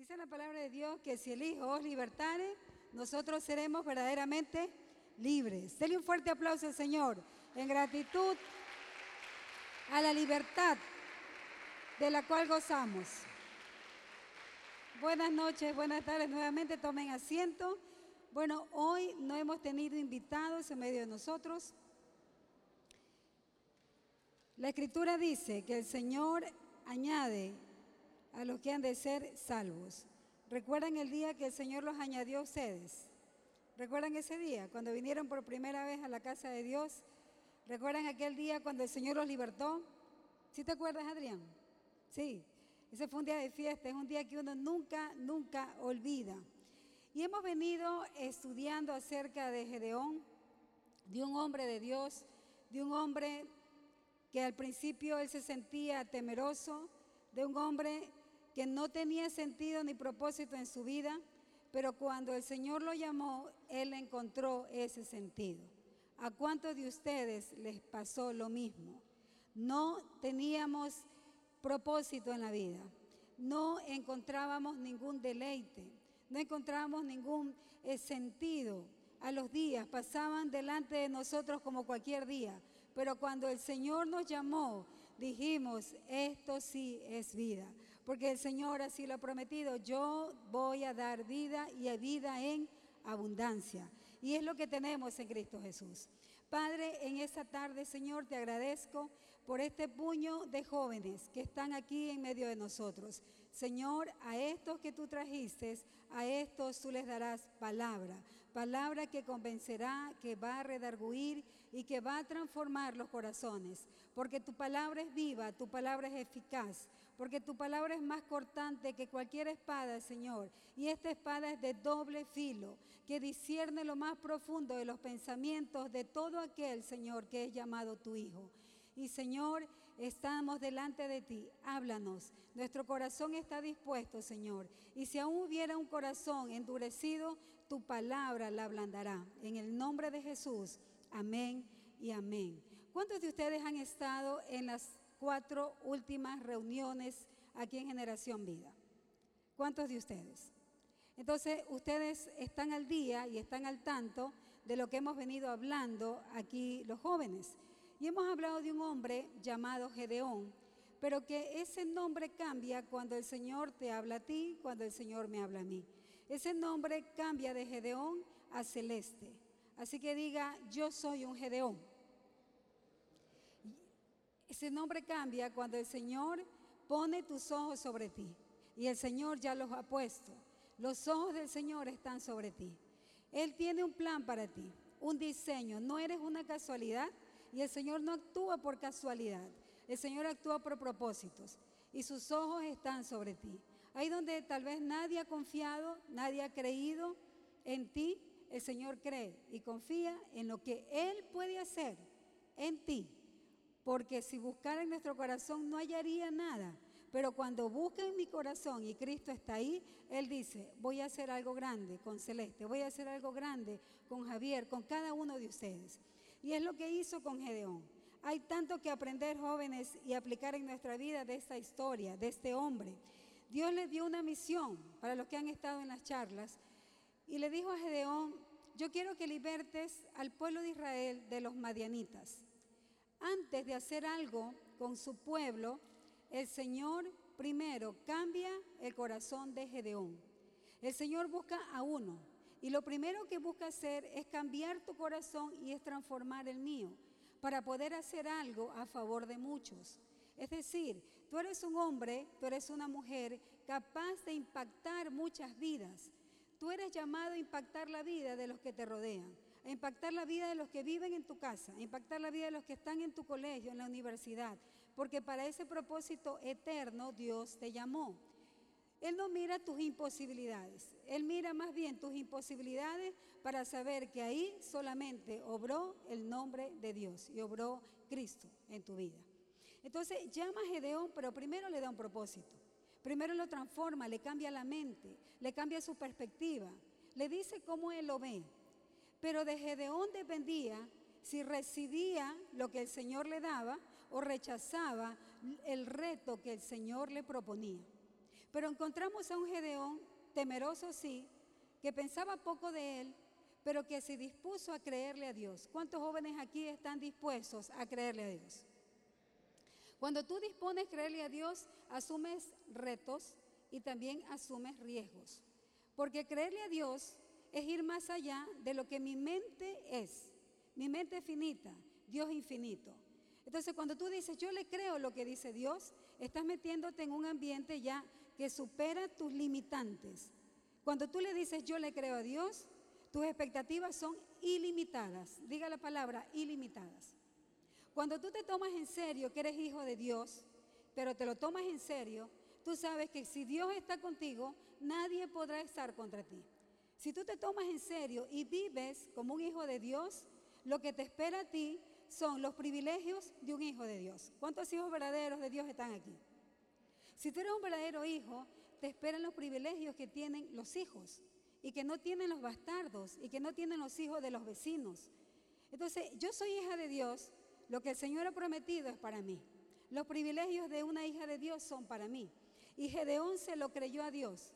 Dice la palabra de Dios que si el Hijo os libertare, nosotros seremos verdaderamente libres. Dele un fuerte aplauso al Señor en gratitud a la libertad de la cual gozamos. Buenas noches, buenas tardes nuevamente, tomen asiento. Bueno, hoy no hemos tenido invitados en medio de nosotros. La escritura dice que el Señor añade a los que han de ser salvos. ¿Recuerdan el día que el Señor los añadió a ustedes? ¿Recuerdan ese día cuando vinieron por primera vez a la casa de Dios? ¿Recuerdan aquel día cuando el Señor los libertó? ¿Sí te acuerdas, Adrián? Sí, ese fue un día de fiesta, es un día que uno nunca, nunca olvida. Y hemos venido estudiando acerca de Gedeón, de un hombre de Dios, de un hombre que al principio él se sentía temeroso, de un hombre que no tenía sentido ni propósito en su vida, pero cuando el Señor lo llamó, él encontró ese sentido. ¿A cuántos de ustedes les pasó lo mismo? No teníamos propósito en la vida, no encontrábamos ningún deleite, no encontrábamos ningún eh, sentido. A los días pasaban delante de nosotros como cualquier día, pero cuando el Señor nos llamó, dijimos, esto sí es vida, porque el Señor así lo ha prometido, yo voy a dar vida y vida en abundancia. Y es lo que tenemos en Cristo Jesús. Padre, en esta tarde, Señor, te agradezco por este puño de jóvenes que están aquí en medio de nosotros. Señor, a estos que tú trajiste, a estos tú les darás palabra, palabra que convencerá, que va a redarguir y que va a transformar los corazones, porque tu palabra es viva, tu palabra es eficaz, porque tu palabra es más cortante que cualquier espada, Señor, y esta espada es de doble filo, que discierne lo más profundo de los pensamientos de todo aquel, Señor, que es llamado tu Hijo. Y Señor, estamos delante de ti, háblanos. Nuestro corazón está dispuesto, Señor. Y si aún hubiera un corazón endurecido, tu palabra la ablandará. En el nombre de Jesús, amén y amén. ¿Cuántos de ustedes han estado en las cuatro últimas reuniones aquí en Generación Vida? ¿Cuántos de ustedes? Entonces, ustedes están al día y están al tanto de lo que hemos venido hablando aquí los jóvenes. Y hemos hablado de un hombre llamado Gedeón, pero que ese nombre cambia cuando el Señor te habla a ti, cuando el Señor me habla a mí. Ese nombre cambia de Gedeón a Celeste. Así que diga, yo soy un Gedeón. Ese nombre cambia cuando el Señor pone tus ojos sobre ti. Y el Señor ya los ha puesto. Los ojos del Señor están sobre ti. Él tiene un plan para ti, un diseño. No eres una casualidad y el Señor no actúa por casualidad. El Señor actúa por propósitos y sus ojos están sobre ti. Ahí donde tal vez nadie ha confiado, nadie ha creído en ti, el Señor cree y confía en lo que Él puede hacer en ti. Porque si buscara en nuestro corazón no hallaría nada pero cuando busca en mi corazón y Cristo está ahí, Él dice, voy a hacer algo grande con Celeste, voy a hacer algo grande con Javier, con cada uno de ustedes. Y es lo que hizo con Gedeón. Hay tanto que aprender jóvenes y aplicar en nuestra vida de esta historia, de este hombre. Dios le dio una misión para los que han estado en las charlas y le dijo a Gedeón, yo quiero que libertes al pueblo de Israel de los madianitas. Antes de hacer algo con su pueblo, el Señor primero cambia el corazón de Gedeón. El Señor busca a uno. Y lo primero que busca hacer es cambiar tu corazón y es transformar el mío para poder hacer algo a favor de muchos. Es decir, tú eres un hombre, tú eres una mujer capaz de impactar muchas vidas. Tú eres llamado a impactar la vida de los que te rodean, a impactar la vida de los que viven en tu casa, a impactar la vida de los que están en tu colegio, en la universidad, porque para ese propósito eterno Dios te llamó. Él no mira tus imposibilidades, Él mira más bien tus imposibilidades para saber que ahí solamente obró el nombre de Dios y obró Cristo en tu vida. Entonces llama a Gedeón, pero primero le da un propósito. Primero lo transforma, le cambia la mente, le cambia su perspectiva, le dice cómo él lo ve. Pero de Gedeón dependía si recibía lo que el Señor le daba o rechazaba el reto que el Señor le proponía. Pero encontramos a un Gedeón, temeroso sí, que pensaba poco de él, pero que se dispuso a creerle a Dios. ¿Cuántos jóvenes aquí están dispuestos a creerle a Dios? Cuando tú dispones creerle a Dios, asumes retos y también asumes riesgos. Porque creerle a Dios es ir más allá de lo que mi mente es. Mi mente es finita, Dios infinito. Entonces cuando tú dices, yo le creo lo que dice Dios, estás metiéndote en un ambiente ya que supera tus limitantes. Cuando tú le dices, yo le creo a Dios, tus expectativas son ilimitadas. Diga la palabra, ilimitadas. Cuando tú te tomas en serio que eres hijo de Dios, pero te lo tomas en serio, tú sabes que si Dios está contigo, nadie podrá estar contra ti. Si tú te tomas en serio y vives como un hijo de Dios, lo que te espera a ti son los privilegios de un hijo de Dios. ¿Cuántos hijos verdaderos de Dios están aquí? Si tú eres un verdadero hijo, te esperan los privilegios que tienen los hijos y que no tienen los bastardos y que no tienen los hijos de los vecinos. Entonces, yo soy hija de Dios, lo que el Señor ha prometido es para mí. Los privilegios de una hija de Dios son para mí. Y Gedeón se lo creyó a Dios.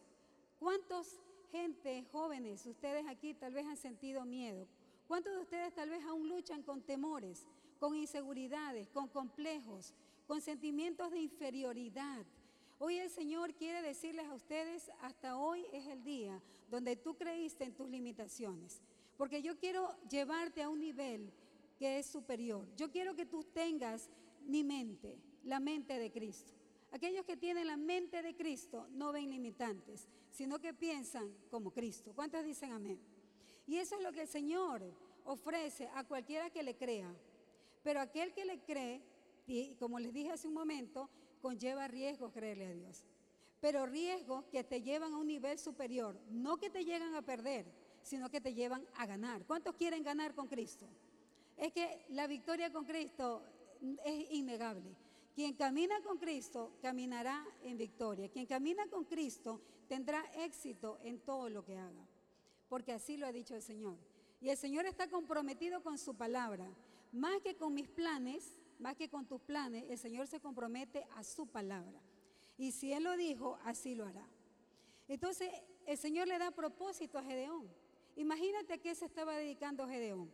¿Cuántos gente, jóvenes, ustedes aquí tal vez han sentido miedo? ¿Cuántos de ustedes tal vez aún luchan con temores, con inseguridades, con complejos, con sentimientos de inferioridad? Hoy el Señor quiere decirles a ustedes, hasta hoy es el día donde tú creíste en tus limitaciones. Porque yo quiero llevarte a un nivel que es superior. Yo quiero que tú tengas mi mente, la mente de Cristo. Aquellos que tienen la mente de Cristo no ven limitantes, sino que piensan como Cristo. ¿Cuántos dicen amén? Y eso es lo que el Señor ofrece a cualquiera que le crea. Pero aquel que le cree, y como les dije hace un momento, conlleva riesgos creerle a Dios. Pero riesgos que te llevan a un nivel superior, no que te llegan a perder, sino que te llevan a ganar. ¿Cuántos quieren ganar con Cristo? Es que la victoria con Cristo es innegable. Quien camina con Cristo caminará en victoria. Quien camina con Cristo tendrá éxito en todo lo que haga. Porque así lo ha dicho el Señor. Y el Señor está comprometido con su palabra. Más que con mis planes, más que con tus planes, el Señor se compromete a su palabra. Y si Él lo dijo, así lo hará. Entonces, el Señor le da propósito a Gedeón. Imagínate a qué se estaba dedicando Gedeón.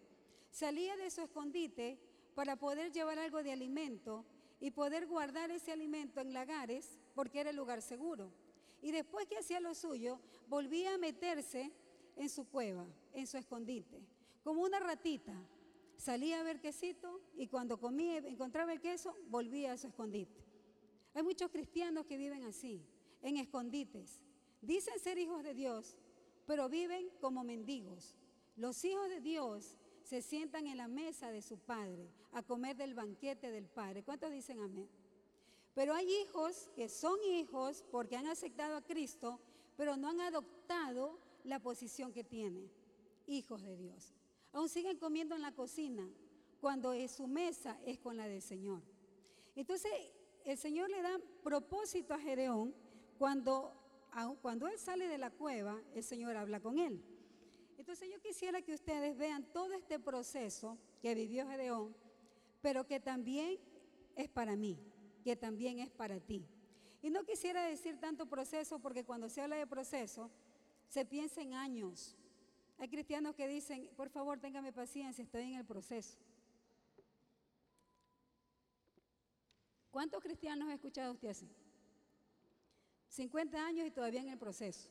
Salía de su escondite para poder llevar algo de alimento y poder guardar ese alimento en lagares porque era el lugar seguro. Y después que hacía lo suyo, volvía a meterse en su cueva, en su escondite, como una ratita, Salía a ver quesito y cuando comía, encontraba el queso, volvía a su escondite. Hay muchos cristianos que viven así, en escondites. Dicen ser hijos de Dios, pero viven como mendigos. Los hijos de Dios se sientan en la mesa de su Padre a comer del banquete del Padre. ¿Cuántos dicen amén? Pero hay hijos que son hijos porque han aceptado a Cristo, pero no han adoptado la posición que tienen. Hijos de Dios. Aún siguen comiendo en la cocina cuando su mesa es con la del Señor. Entonces, el Señor le da propósito a Gedeón cuando, cuando él sale de la cueva, el Señor habla con él. Entonces yo quisiera que ustedes vean todo este proceso que vivió Gedeón, pero que también es para mí, que también es para ti. Y no quisiera decir tanto proceso porque cuando se habla de proceso, se piensa en años, hay cristianos que dicen, por favor, téngame paciencia, estoy en el proceso. ¿Cuántos cristianos ha escuchado usted así? 50 años y todavía en el proceso.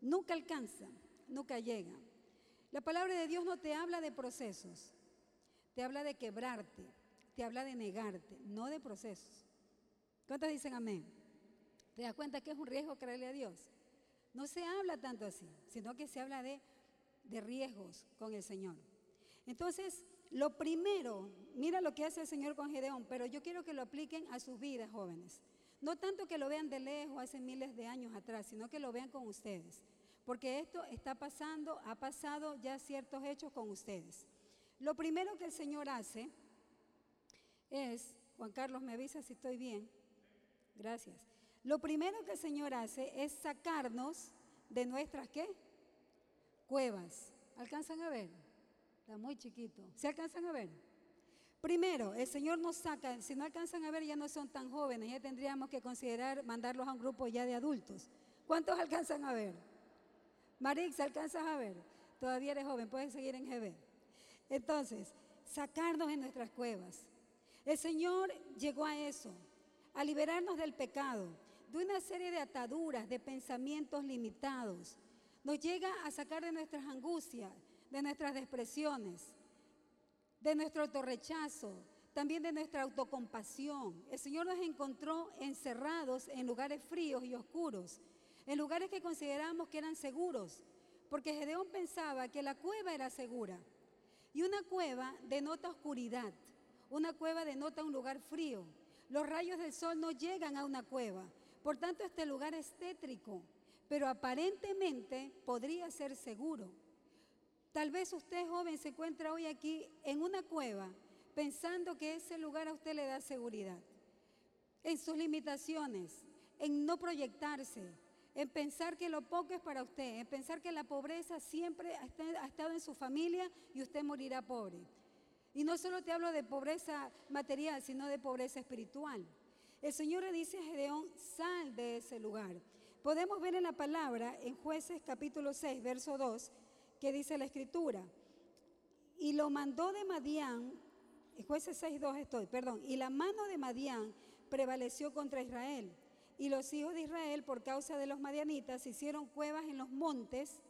Nunca alcanza, nunca llega. La palabra de Dios no te habla de procesos, te habla de quebrarte, te habla de negarte, no de procesos. ¿Cuántos dicen amén? ¿Te das cuenta que es un riesgo creerle a Dios? No se habla tanto así, sino que se habla de de riesgos con el Señor. Entonces, lo primero, mira lo que hace el Señor con Gedeón, pero yo quiero que lo apliquen a sus vidas, jóvenes. No tanto que lo vean de lejos hace miles de años atrás, sino que lo vean con ustedes. Porque esto está pasando, ha pasado ya ciertos hechos con ustedes. Lo primero que el Señor hace es, Juan Carlos, me avisa si estoy bien. Gracias. Lo primero que el Señor hace es sacarnos de nuestras, ¿qué? cuevas. ¿Alcanzan a ver? Está muy chiquito. ¿Se alcanzan a ver? Primero, el Señor nos saca, si no alcanzan a ver, ya no son tan jóvenes, ya tendríamos que considerar mandarlos a un grupo ya de adultos. ¿Cuántos alcanzan a ver? Marix, ¿alcanzas a ver? Todavía eres joven, puedes seguir en GB. Entonces, sacarnos en nuestras cuevas. El Señor llegó a eso, a liberarnos del pecado, de una serie de ataduras, de pensamientos limitados. Nos llega a sacar de nuestras angustias, de nuestras depresiones, de nuestro autorrechazo, también de nuestra autocompasión. El Señor nos encontró encerrados en lugares fríos y oscuros, en lugares que consideramos que eran seguros, porque Gedeón pensaba que la cueva era segura. Y una cueva denota oscuridad, una cueva denota un lugar frío. Los rayos del sol no llegan a una cueva, por tanto este lugar es tétrico, pero aparentemente podría ser seguro. Tal vez usted joven se encuentra hoy aquí en una cueva pensando que ese lugar a usted le da seguridad. En sus limitaciones, en no proyectarse, en pensar que lo poco es para usted, en pensar que la pobreza siempre ha estado en su familia y usted morirá pobre. Y no solo te hablo de pobreza material, sino de pobreza espiritual. El Señor le dice a Gedeón, sal de ese lugar. Podemos ver en la palabra, en jueces capítulo 6, verso 2, que dice la escritura. Y lo mandó de Madián, jueces 6.2 estoy, perdón, y la mano de Madián prevaleció contra Israel. Y los hijos de Israel, por causa de los madianitas, hicieron cuevas en los montes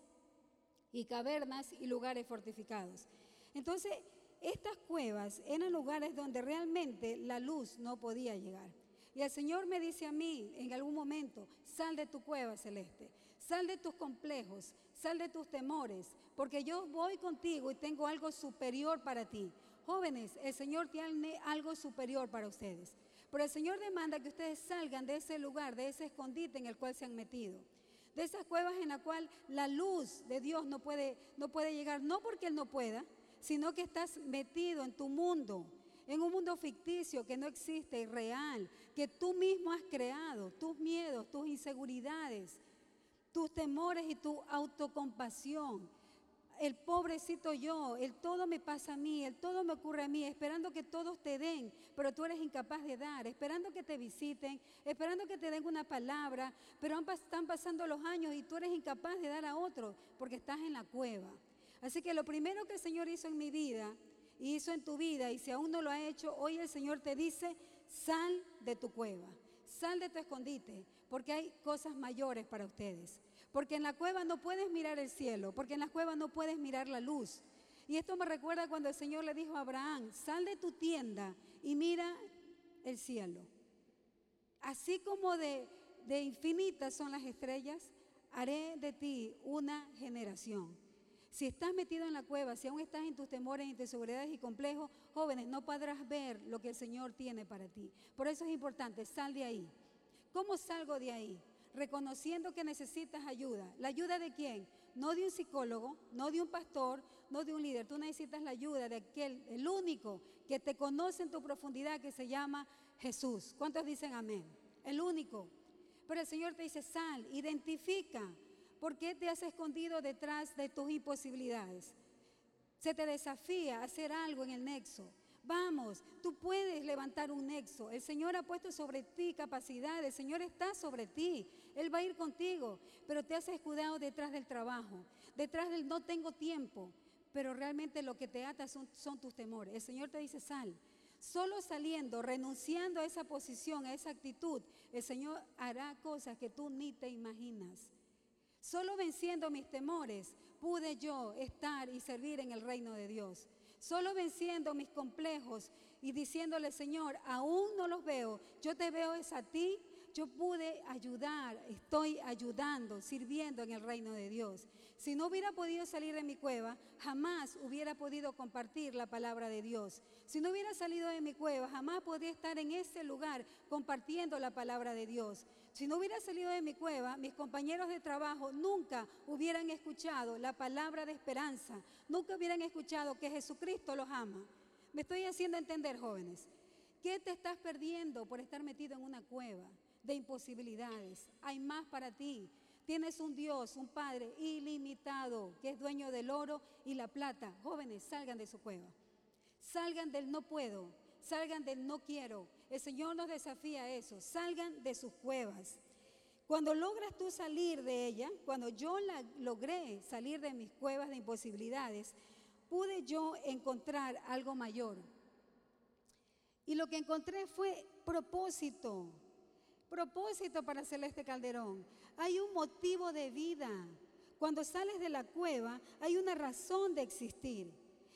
y cavernas y lugares fortificados. Entonces, estas cuevas eran lugares donde realmente la luz no podía llegar. Y el Señor me dice a mí en algún momento, sal de tu cueva celeste, sal de tus complejos, Sal de tus temores, porque yo voy contigo y tengo algo superior para ti. Jóvenes, el Señor tiene algo superior para ustedes. Pero el Señor demanda que ustedes salgan de ese lugar, de ese escondite en el cual se han metido. De esas cuevas en la cual la luz de Dios no puede, no puede llegar, no porque Él no pueda, sino que estás metido en tu mundo, en un mundo ficticio que no existe, real, que tú mismo has creado, tus miedos, tus inseguridades, tus temores y tu autocompasión. El pobrecito yo, el todo me pasa a mí, el todo me ocurre a mí, esperando que todos te den, pero tú eres incapaz de dar, esperando que te visiten, esperando que te den una palabra, pero están pasando los años y tú eres incapaz de dar a otro porque estás en la cueva. Así que lo primero que el Señor hizo en mi vida, y hizo en tu vida, y si aún no lo ha hecho, hoy el Señor te dice, sal de tu cueva, sal de tu escondite, porque hay cosas mayores para ustedes. Porque en la cueva no puedes mirar el cielo, porque en la cueva no puedes mirar la luz. Y esto me recuerda cuando el Señor le dijo a Abraham, sal de tu tienda y mira el cielo. Así como de, infinitas son las estrellas, haré de ti una generación. Si estás metido en la cueva, si aún estás en tus temores, en tus inseguridades y complejos, jóvenes, no podrás ver lo que el Señor tiene para ti. Por eso es importante, sal de ahí. ¿Cómo salgo de ahí? Reconociendo que necesitas ayuda. ¿La ayuda de quién? No de un psicólogo, no de un pastor, no de un líder. Tú necesitas la ayuda de aquel, el único que te conoce en tu profundidad, que se llama Jesús. ¿Cuántos dicen amén? El único. Pero el Señor te dice, sal, identifica. ¿Por qué te has escondido detrás de tus imposibilidades? Se te desafía a hacer algo en el nexo. Vamos, tú puedes levantar un nexo. El Señor ha puesto sobre ti capacidad, el Señor está sobre ti. Él va a ir contigo, pero te has escudado detrás del trabajo, detrás del no tengo tiempo, pero realmente lo que te ata son, son tus temores. El Señor te dice, sal. Solo saliendo, renunciando a esa posición, a esa actitud, el Señor hará cosas que tú ni te imaginas. Solo venciendo mis temores pude yo estar y servir en el reino de Dios. Solo venciendo mis complejos y diciéndole, Señor, aún no los veo, yo te veo es a ti, yo pude ayudar, estoy ayudando, sirviendo en el reino de Dios. Si no hubiera podido salir de mi cueva, jamás hubiera podido compartir la palabra de Dios. Si no hubiera salido de mi cueva, jamás podría estar en ese lugar compartiendo la palabra de Dios. Si no hubiera salido de mi cueva, mis compañeros de trabajo nunca hubieran escuchado la palabra de esperanza, nunca hubieran escuchado que Jesucristo los ama. Me estoy haciendo entender, jóvenes. ¿Qué te estás perdiendo por estar metido en una cueva de imposibilidades? Hay más para ti. Tienes un Dios, un Padre ilimitado, que es dueño del oro y la plata. Jóvenes, salgan de su cueva. Salgan del no puedo, salgan del no quiero. El Señor nos desafía eso, salgan de sus cuevas. Cuando logras tú salir de ella, cuando yo la logré salir de mis cuevas de imposibilidades, pude yo encontrar algo mayor. Y lo que encontré fue propósito, propósito para Celeste Calderón. Hay un motivo de vida. Cuando sales de la cueva hay una razón de existir.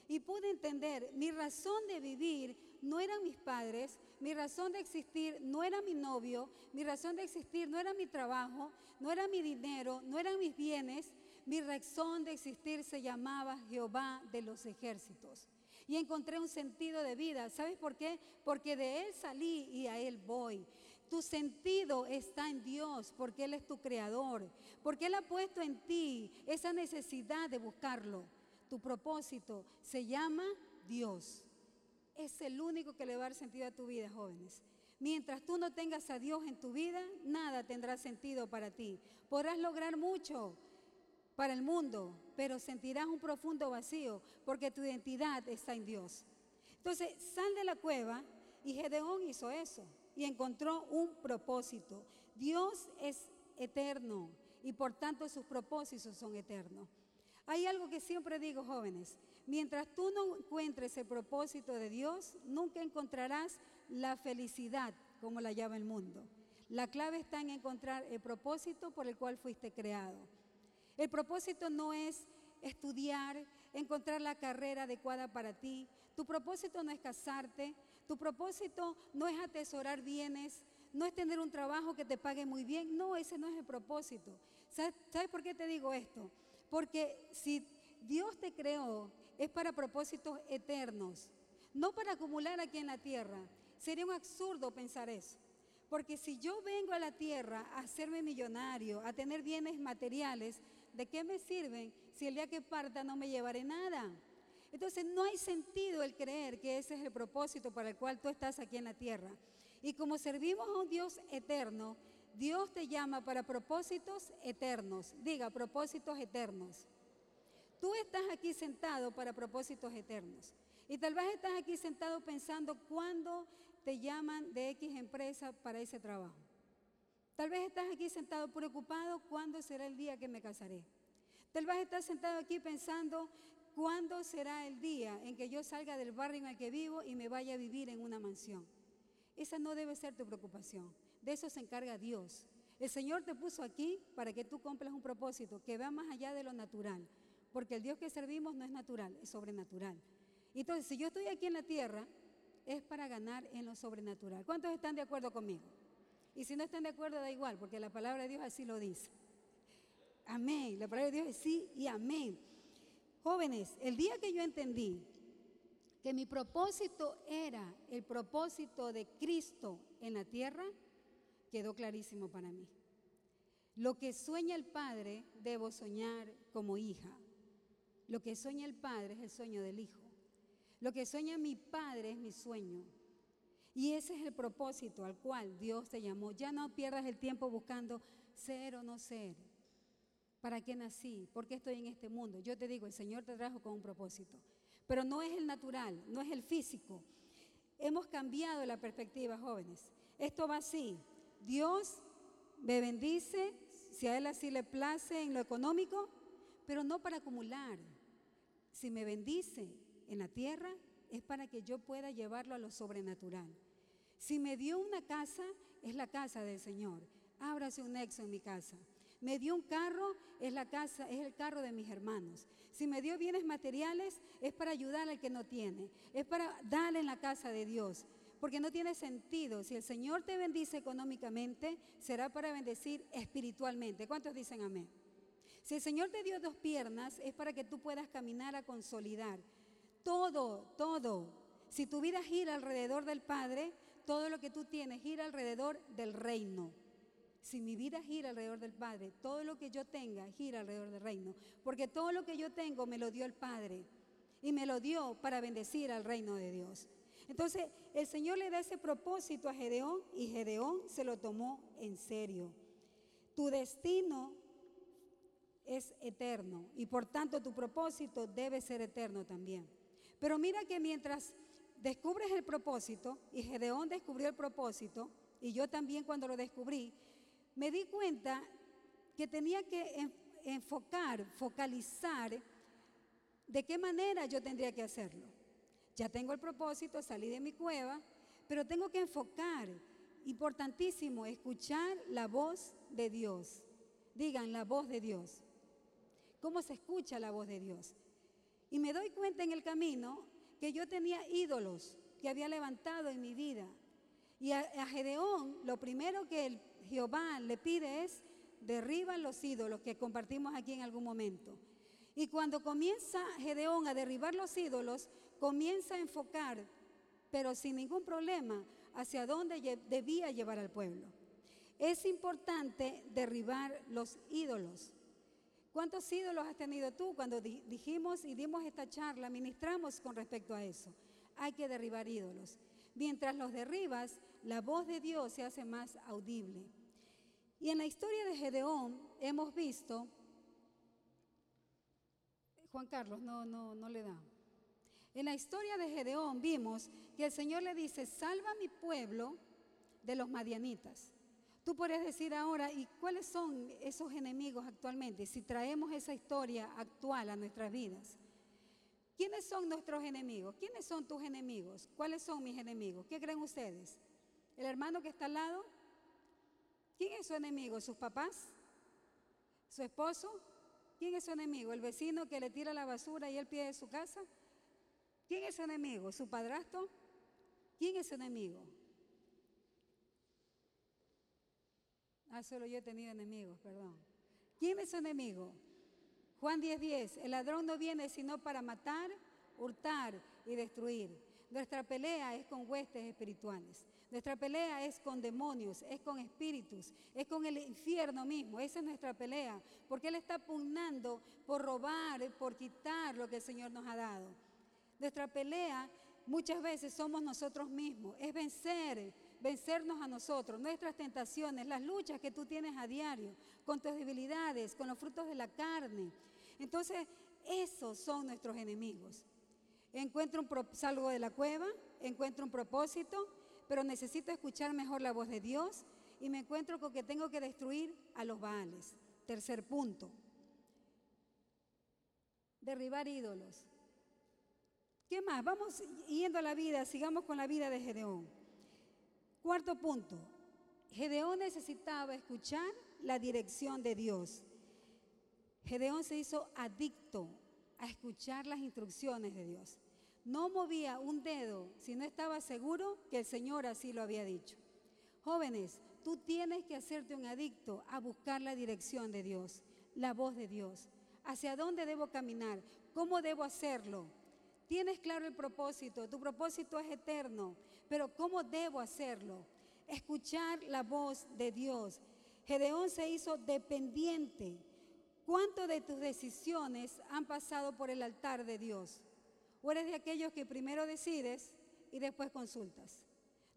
Y pude entender, mi razón de vivir no eran mis padres, mi razón de existir no era mi novio, mi razón de existir no era mi trabajo, no era mi dinero, no eran mis bienes, mi razón de existir se llamaba Jehová de los ejércitos. Y encontré un sentido de vida. ¿Sabes por qué? Porque de Él salí y a Él voy. Tu sentido está en Dios porque Él es tu creador, porque Él ha puesto en ti esa necesidad de buscarlo. Tu propósito se llama Dios. Es el único que le va a dar sentido a tu vida, jóvenes. Mientras tú no tengas a Dios en tu vida, nada tendrá sentido para ti. Podrás lograr mucho para el mundo, pero sentirás un profundo vacío porque tu identidad está en Dios. Entonces, sal de la cueva y Gedeón hizo eso y encontró un propósito. Dios es eterno y por tanto sus propósitos son eternos. Hay algo que siempre digo, jóvenes, mientras tú no encuentres el propósito de Dios, nunca encontrarás la felicidad como la llama el mundo. La clave está en encontrar el propósito por el cual fuiste creado. El propósito no es estudiar, encontrar la carrera adecuada para ti. Tu propósito no es casarte, tu propósito no es atesorar bienes, no es tener un trabajo que te pague muy bien. No, ese no es el propósito. ¿Sabes, por qué te digo esto? Porque si Dios te creó es para propósitos eternos, no para acumular aquí en la tierra. Sería un absurdo pensar eso. Porque si yo vengo a la tierra a hacerme millonario, a tener bienes materiales, ¿de qué me sirven si el día que parta no me llevaré nada? Entonces no hay sentido el creer que ese es el propósito para el cual tú estás aquí en la tierra. Y como servimos a un Dios eterno, Dios te llama para propósitos eternos. Diga, propósitos eternos. Tú estás aquí sentado para propósitos eternos. Y tal vez estás aquí sentado pensando cuándo te llaman de X empresa para ese trabajo. Tal vez estás aquí sentado preocupado cuándo será el día que me casaré. Tal vez estás sentado aquí pensando ¿Cuándo será el día en que yo salga del barrio en el que vivo y me vaya a vivir en una mansión? Esa no debe ser tu preocupación. De eso se encarga Dios. El Señor te puso aquí para que tú cumplas un propósito que va más allá de lo natural. Porque el Dios que servimos no es natural, es sobrenatural. Entonces, si yo estoy aquí en la tierra, es para ganar en lo sobrenatural. ¿Cuántos están de acuerdo conmigo? Y si no están de acuerdo, da igual, porque la palabra de Dios así lo dice. Amén. La palabra de Dios es sí y amén. Jóvenes, el día que yo entendí que mi propósito era el propósito de Cristo en la tierra, quedó clarísimo para mí. Lo que sueña el Padre, debo soñar como hija. Lo que sueña el Padre es el sueño del Hijo. Lo que sueña mi Padre es mi sueño. Y ese es el propósito al cual Dios te llamó. Ya no pierdas el tiempo buscando ser o no ser. ¿Para qué nací? ¿Por qué estoy en este mundo? Yo te digo, el Señor te trajo con un propósito. Pero no es el natural, no es el físico. Hemos cambiado la perspectiva, jóvenes. Esto va así. Dios me bendice, si a Él así le place en lo económico, pero no para acumular. Si me bendice en la tierra, es para que yo pueda llevarlo a lo sobrenatural. Si me dio una casa, es la casa del Señor. Ábrase un nexo en mi casa. Me dio un carro, es la casa, es el carro de mis hermanos. Si me dio bienes materiales, es para ayudar al que no tiene. Es para darle en la casa de Dios. Porque no tiene sentido. Si el Señor te bendice económicamente, será para bendecir espiritualmente. ¿Cuántos dicen amén? Si el Señor te dio dos piernas, es para que tú puedas caminar a consolidar. Todo, todo. Si tu vida gira alrededor del Padre, todo lo que tú tienes gira alrededor del reino si mi vida gira alrededor del Padre, todo lo que yo tenga gira alrededor del reino, porque todo lo que yo tengo me lo dio el Padre y me lo dio para bendecir al reino de Dios. Entonces el Señor le da ese propósito a Gedeón y Gedeón se lo tomó en serio. Tu destino es eterno y por tanto tu propósito debe ser eterno también. Pero mira que mientras descubres el propósito, y Gedeón descubrió el propósito, y yo también cuando lo descubrí, me di cuenta que tenía que enfocar, focalizar de qué manera yo tendría que hacerlo. Ya tengo el propósito, salí de mi cueva, pero tengo que enfocar, importantísimo, escuchar la voz de Dios. Digan la voz de Dios. ¿Cómo se escucha la voz de Dios? Y me doy cuenta en el camino que yo tenía ídolos que había levantado en mi vida. Y a, Gedeón lo primero que Jehová le pide es derriba los ídolos que compartimos aquí en algún momento. Y cuando comienza Gedeón a derribar los ídolos, comienza a enfocar, pero sin ningún problema, hacia dónde debía llevar al pueblo. Es importante derribar los ídolos. ¿Cuántos ídolos has tenido tú cuando dijimos y dimos esta charla, ministramos con respecto a eso? Hay que derribar ídolos. Mientras los derribas, la voz de Dios se hace más audible. Y en la historia de Gedeón hemos visto, Juan Carlos, no, no, no le da. En la historia de Gedeón vimos que el Señor le dice, salva a mi pueblo de los madianitas. Tú podrías decir ahora, ¿y cuáles son esos enemigos actualmente? Si traemos esa historia actual a nuestras vidas. ¿Quiénes son nuestros enemigos? ¿Quiénes son tus enemigos? ¿Cuáles son mis enemigos? ¿Qué creen ustedes? ¿El hermano que está al lado? ¿Quién es su enemigo? ¿Sus papás? ¿Su esposo? ¿Quién es su enemigo? ¿El vecino que le tira la basura y el pie de su casa? ¿Quién es su enemigo? ¿Su padrastro? ¿Quién es su enemigo? Ah, solo yo he tenido enemigos, perdón. ¿Quién es su enemigo? Juan 10:10, 10, el ladrón no viene sino para matar, hurtar y destruir. Nuestra pelea es con huestes espirituales. Nuestra pelea es con demonios, es con espíritus, es con el infierno mismo. Esa es nuestra pelea, porque Él está pugnando por robar, por quitar lo que el Señor nos ha dado. Nuestra pelea muchas veces somos nosotros mismos, es vencer vencernos a nosotros, nuestras tentaciones, las luchas que tú tienes a diario, con tus debilidades, con los frutos de la carne. Entonces, esos son nuestros enemigos. Encuentro un salgo de la cueva, encuentro un propósito, pero necesito escuchar mejor la voz de Dios y me encuentro con que tengo que destruir a los Baales. Tercer punto. Derribar ídolos. ¿Qué más? Vamos yendo a la vida, sigamos con la vida de Gedeón. Cuarto punto, Gedeón necesitaba escuchar la dirección de Dios. Gedeón se hizo adicto a escuchar las instrucciones de Dios. No movía un dedo si no estaba seguro que el Señor así lo había dicho. Jóvenes, tú tienes que hacerte un adicto a buscar la dirección de Dios, la voz de Dios. ¿Hacia dónde debo caminar? ¿Cómo debo hacerlo? Tienes claro el propósito, tu propósito es eterno, pero ¿cómo debo hacerlo? Escuchar la voz de Dios. Gedeón se hizo dependiente. ¿Cuánto de tus decisiones han pasado por el altar de Dios? ¿O eres de aquellos que primero decides y después consultas?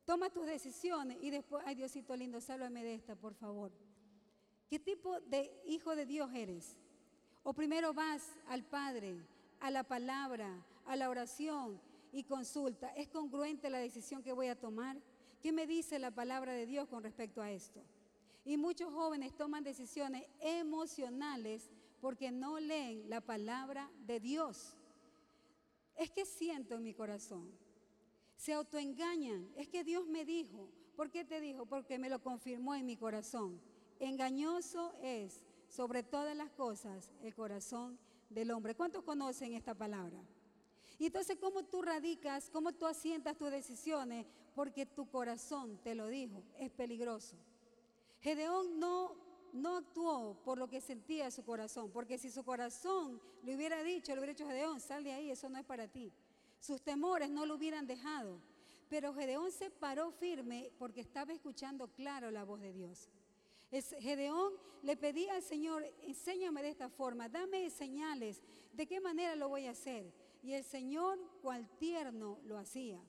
Toma tus decisiones y después, ay Diosito lindo, sálvame de esta, por favor. ¿Qué tipo de hijo de Dios eres? O primero vas al Padre, a la palabra, a la oración y consulta, ¿es congruente la decisión que voy a tomar? ¿Qué me dice la palabra de Dios con respecto a esto? Y muchos jóvenes toman decisiones emocionales porque no leen la palabra de Dios. Es que siento en mi corazón. Se autoengañan. Es que Dios me dijo. ¿Por qué te dijo? Porque me lo confirmó en mi corazón. Engañoso es sobre todas las cosas el corazón del hombre. ¿Cuántos conocen esta palabra? Y entonces, ¿cómo tú radicas, cómo tú asientas tus decisiones? Porque tu corazón te lo dijo, es peligroso. Gedeón no, no actuó por lo que sentía su corazón, porque si su corazón le hubiera dicho, le hubiera dicho, Gedeón, sal de ahí, eso no es para ti. Sus temores no lo hubieran dejado. Pero Gedeón se paró firme porque estaba escuchando claro la voz de Dios. Gedeón le pedía al Señor, enséñame de esta forma, dame señales, de qué manera lo voy a hacer. Y el Señor, cual tierno, lo hacía.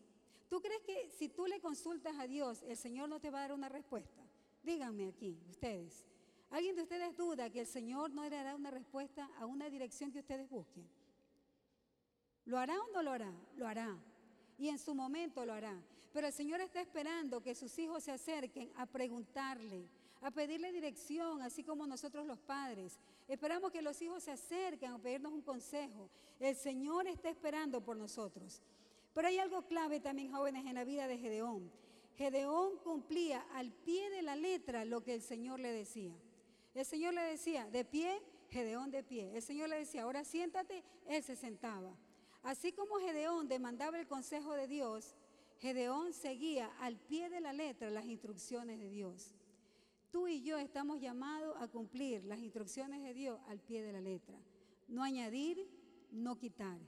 ¿Tú crees que si tú le consultas a Dios, el Señor no te va a dar una respuesta? Díganme aquí, ustedes. ¿Alguien de ustedes duda que el Señor no le dará una respuesta a una dirección que ustedes busquen? ¿Lo hará o no lo hará? Lo hará. Y en su momento lo hará. Pero el Señor está esperando que sus hijos se acerquen a preguntarle, a pedirle dirección, así como nosotros los padres. Esperamos que los hijos se acerquen a pedirnos un consejo. El Señor está esperando por nosotros. Pero hay algo clave también, jóvenes, en la vida de Gedeón. Gedeón cumplía al pie de la letra lo que el Señor le decía. El Señor le decía, de pie, Gedeón de pie. El Señor le decía, ahora siéntate, él se sentaba. Así como Gedeón demandaba el consejo de Dios, Gedeón seguía al pie de la letra las instrucciones de Dios. Tú y yo estamos llamados a cumplir las instrucciones de Dios al pie de la letra. No añadir, no quitar.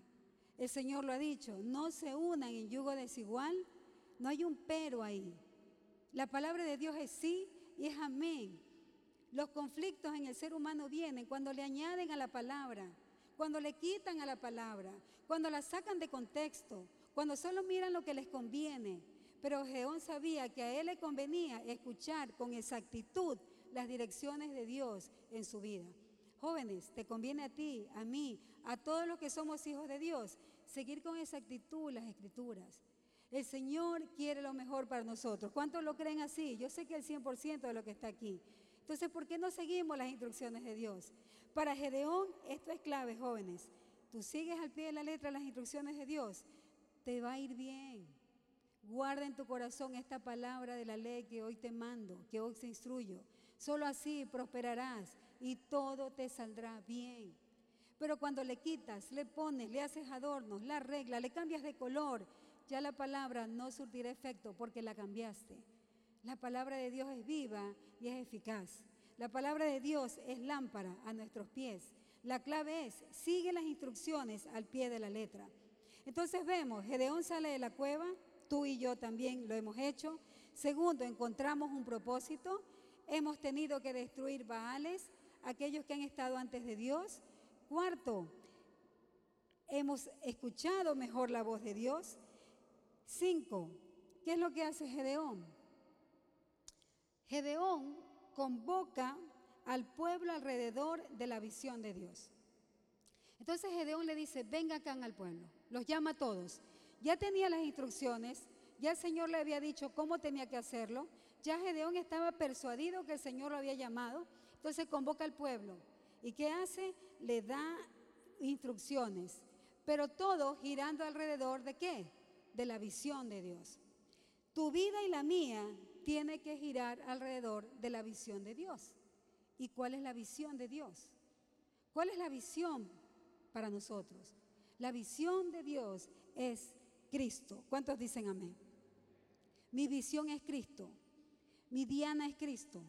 El Señor lo ha dicho, no se unan en yugo desigual, no hay un pero ahí. La palabra de Dios es sí y es amén. Los conflictos en el ser humano vienen cuando le añaden a la palabra, cuando le quitan a la palabra, cuando la sacan de contexto, cuando solo miran lo que les conviene. Pero Geón sabía que a él le convenía escuchar con exactitud las direcciones de Dios en su vida. Jóvenes, te conviene a ti, a mí, a todos los que somos hijos de Dios, seguir con exactitud las escrituras. El Señor quiere lo mejor para nosotros. ¿Cuántos lo creen así? Yo sé que el 100% de lo que está aquí. Entonces, ¿por qué no seguimos las instrucciones de Dios? Para Gedeón, esto es clave, jóvenes. Tú sigues al pie de la letra las instrucciones de Dios, te va a ir bien. Guarda en tu corazón esta palabra de la ley que hoy te mando, que hoy te instruyo. Solo así prosperarás y todo te saldrá bien. Pero cuando le quitas, le pones, le haces adornos, la regla, le cambias de color, ya la palabra no surtirá efecto porque la cambiaste. La palabra de Dios es viva y es eficaz. La palabra de Dios es lámpara a nuestros pies. La clave es, sigue las instrucciones al pie de la letra. Entonces vemos, Gedeón sale de la cueva, tú y yo también lo hemos hecho. Segundo, encontramos un propósito. Hemos tenido que destruir Baales, aquellos que han estado antes de Dios. Cuarto, hemos escuchado mejor la voz de Dios. Cinco, ¿qué es lo que hace Gedeón? Gedeón convoca al pueblo alrededor de la visión de Dios. Entonces Gedeón le dice, venga acá al pueblo, los llama a todos. Ya tenía las instrucciones, ya el Señor le había dicho cómo tenía que hacerlo, ya Gedeón estaba persuadido que el Señor lo había llamado, entonces convoca al pueblo. ¿Y qué hace? Le da instrucciones, pero todo girando alrededor de qué? De la visión de Dios. Tu vida y la mía tiene que girar alrededor de la visión de Dios. ¿Y cuál es la visión de Dios? ¿Cuál es la visión para nosotros? La visión de Dios es Cristo. ¿Cuántos dicen amén? Mi visión es Cristo. Mi diana es Cristo.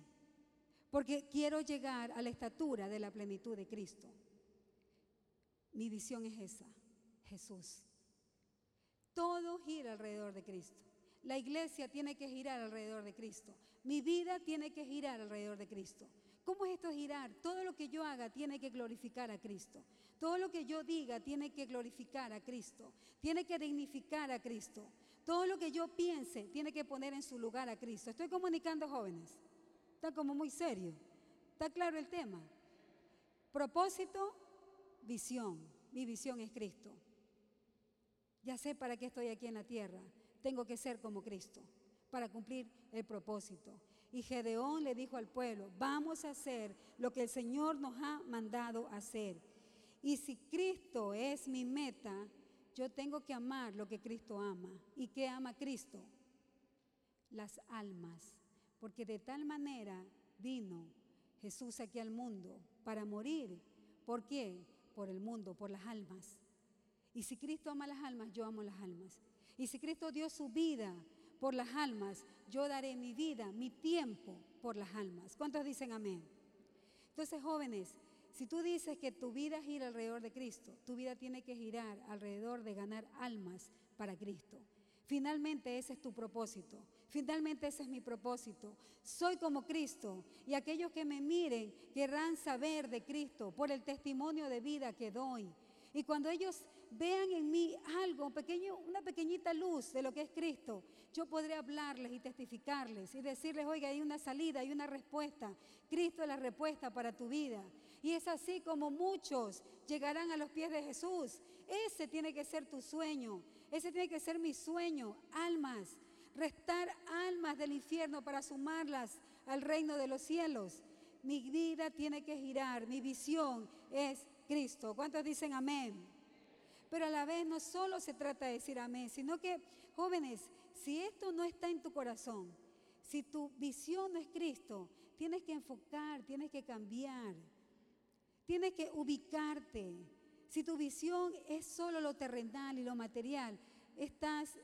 Porque quiero llegar a la estatura de la plenitud de Cristo. Mi visión es esa, Jesús. Todo gira alrededor de Cristo. La iglesia tiene que girar alrededor de Cristo. Mi vida tiene que girar alrededor de Cristo. ¿Cómo es esto girar? Todo lo que yo haga tiene que glorificar a Cristo. Todo lo que yo diga tiene que glorificar a Cristo. Tiene que dignificar a Cristo. Todo lo que yo piense tiene que poner en su lugar a Cristo. Estoy comunicando jóvenes. Está como muy serio. ¿Está claro el tema? Propósito, visión. Mi visión es Cristo. Ya sé para qué estoy aquí en la tierra tengo que ser como Cristo para cumplir el propósito. Y Gedeón le dijo al pueblo, vamos a hacer lo que el Señor nos ha mandado hacer. Y si Cristo es mi meta, yo tengo que amar lo que Cristo ama. ¿Y qué ama Cristo? Las almas. Porque de tal manera vino Jesús aquí al mundo para morir. ¿Por qué? Por el mundo, por las almas. Y si Cristo ama las almas, yo amo las almas. Y si Cristo dio su vida por las almas, yo daré mi vida, mi tiempo por las almas. ¿Cuántos dicen amén? Entonces, jóvenes, si tú dices que tu vida gira alrededor de Cristo, tu vida tiene que girar alrededor de ganar almas para Cristo. Finalmente ese es tu propósito. Finalmente ese es mi propósito. Soy como Cristo y aquellos que me miren querrán saber de Cristo por el testimonio de vida que doy. Y cuando ellos vean en mí algo, pequeño, una pequeñita luz de lo que es Cristo, yo podré hablarles y testificarles y decirles, oiga, hay una salida, hay una respuesta. Cristo es la respuesta para tu vida. Y es así como muchos llegarán a los pies de Jesús. Ese tiene que ser tu sueño. Ese tiene que ser mi sueño. Almas. Restar almas del infierno para sumarlas al reino de los cielos. Mi vida tiene que girar. Mi visión es Cristo. ¿Cuántos dicen amén? Pero a la vez no solo se trata de decir amén, sino que, jóvenes, si esto no está en tu corazón, si tu visión no es Cristo, tienes que enfocar, tienes que cambiar, tienes que ubicarte. Si tu visión es solo lo terrenal y lo material, estás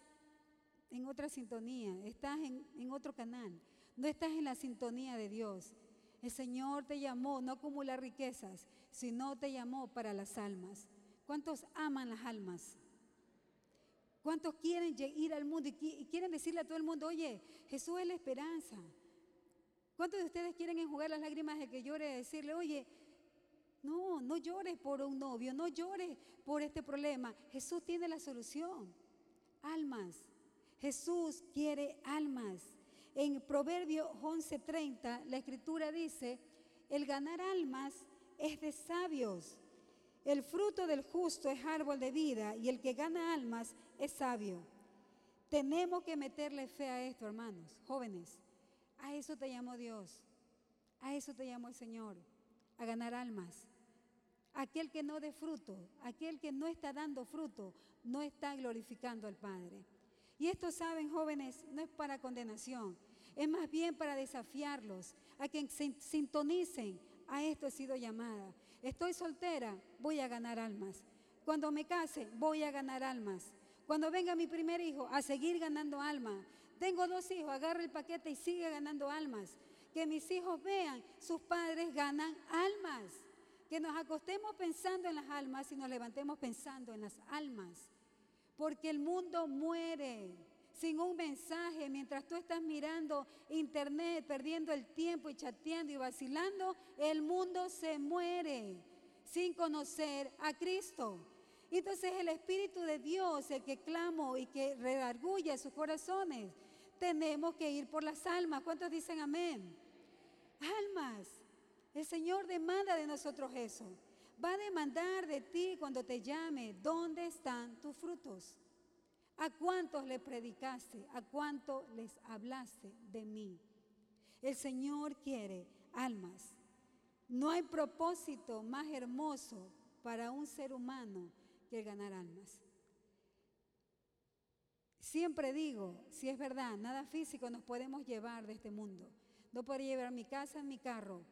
en otra sintonía, estás en, otro canal, no estás en la sintonía de Dios. El Señor te llamó no a acumular riquezas, sino te llamó para las almas. ¿Cuántos aman las almas? ¿Cuántos quieren ir al mundo y quieren decirle a todo el mundo, oye, Jesús es la esperanza? ¿Cuántos de ustedes quieren enjugar las lágrimas de que llore y decirle, oye, no, no llores por un novio, no llores por este problema. Jesús tiene la solución. Almas. Jesús quiere almas. En Proverbio 11:30 la escritura dice, el ganar almas es de sabios. El fruto del justo es árbol de vida y el que gana almas es sabio. Tenemos que meterle fe a esto, hermanos, jóvenes. A eso te llamó Dios. A eso te llamó el Señor, a ganar almas. Aquel que no dé fruto, aquel que no está dando fruto, no está glorificando al Padre. Y esto, saben, jóvenes, no es para condenación, es más bien para desafiarlos, a que se sintonicen. A esto he sido llamada. Estoy soltera, voy a ganar almas. Cuando me case, voy a ganar almas. Cuando venga mi primer hijo, a seguir ganando almas. Tengo dos hijos, agarra el paquete y sigue ganando almas. Que mis hijos vean, sus padres ganan almas. Que nos acostemos pensando en las almas y nos levantemos pensando en las almas. Porque el mundo muere sin un mensaje, mientras tú estás mirando internet, perdiendo el tiempo y chateando y vacilando, el mundo se muere sin conocer a Cristo. Entonces el Espíritu de Dios, el que clamo y que redarguye sus corazones, tenemos que ir por las almas. ¿Cuántos dicen amén? Almas. El Señor demanda de nosotros eso. Va a demandar de ti cuando te llame, ¿dónde están tus frutos? ¿A cuántos le predicaste? ¿A cuántos les hablaste de mí? El Señor quiere almas. No hay propósito más hermoso para un ser humano que ganar almas. Siempre digo, si es verdad, nada físico nos podemos llevar de este mundo. No podré llevar mi casa mi carro,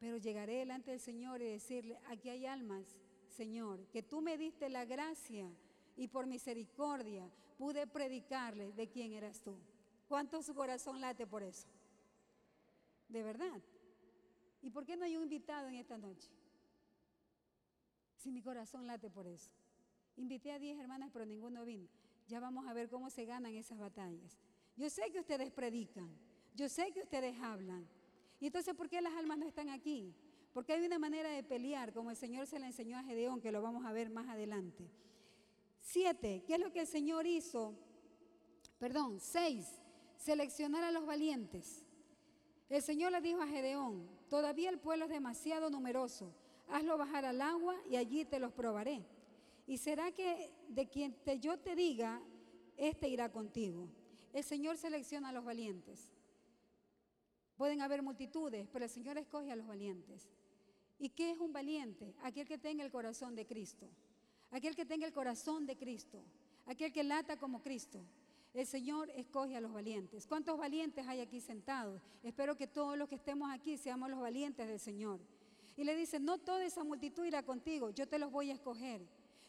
pero llegaré delante del Señor y decirle, aquí hay almas, Señor, que tú me diste la gracia y por misericordia pude predicarle de quién eras tú. ¿Cuánto su corazón late por eso? De verdad. ¿Y por qué no hay un invitado en esta noche? Si mi corazón late por eso. Invité a 10 hermanas, pero ninguno vino. Ya vamos a ver cómo se ganan esas batallas. Yo sé que ustedes predican, yo sé que ustedes hablan. ¿Y entonces por qué las almas no están aquí? Porque hay una manera de pelear, como el Señor se la enseñó a Gedeón, que lo vamos a ver más adelante. Siete, ¿qué es lo que el Señor hizo? Perdón, seis, seleccionar a los valientes. El Señor le dijo a Gedeón, todavía el pueblo es demasiado numeroso, hazlo bajar al agua y allí te los probaré. Y será que de quien te, yo te diga, éste irá contigo. El Señor selecciona a los valientes. Pueden haber multitudes, pero el Señor escoge a los valientes. ¿Y qué es un valiente? Aquel que tenga el corazón de Cristo aquel que tenga el corazón de Cristo, aquel que lata como Cristo. El Señor escoge a los valientes. ¿Cuántos valientes hay aquí sentados? Espero que todos los que estemos aquí seamos los valientes del Señor. Y le dice, no toda esa multitud irá contigo, yo te los voy a escoger.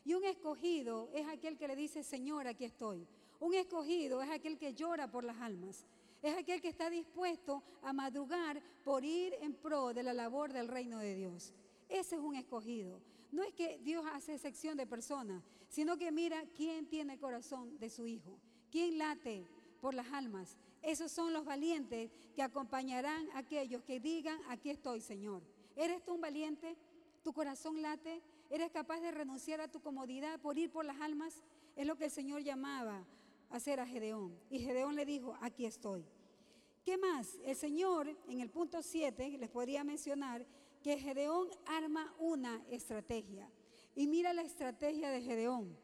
Y un escogido es aquel que le dice, Señor, aquí estoy. Un escogido es aquel que llora por las almas. Es aquel que está dispuesto a madrugar por ir en pro de la labor del reino de Dios. Ese es un escogido. No es que Dios hace excepción de personas, sino que mira quién tiene el corazón de su hijo, quién late por las almas. Esos son los valientes que acompañarán a aquellos que digan, aquí estoy, Señor. ¿Eres tú un valiente? ¿Tu corazón late? ¿Eres capaz de renunciar a tu comodidad por ir por las almas? Es lo que el Señor llamaba hacer a Gedeón. Y Gedeón le dijo, aquí estoy. ¿Qué más? El Señor, en el punto 7, les podría mencionar que Gedeón arma una estrategia. Y mira la estrategia de Gedeón.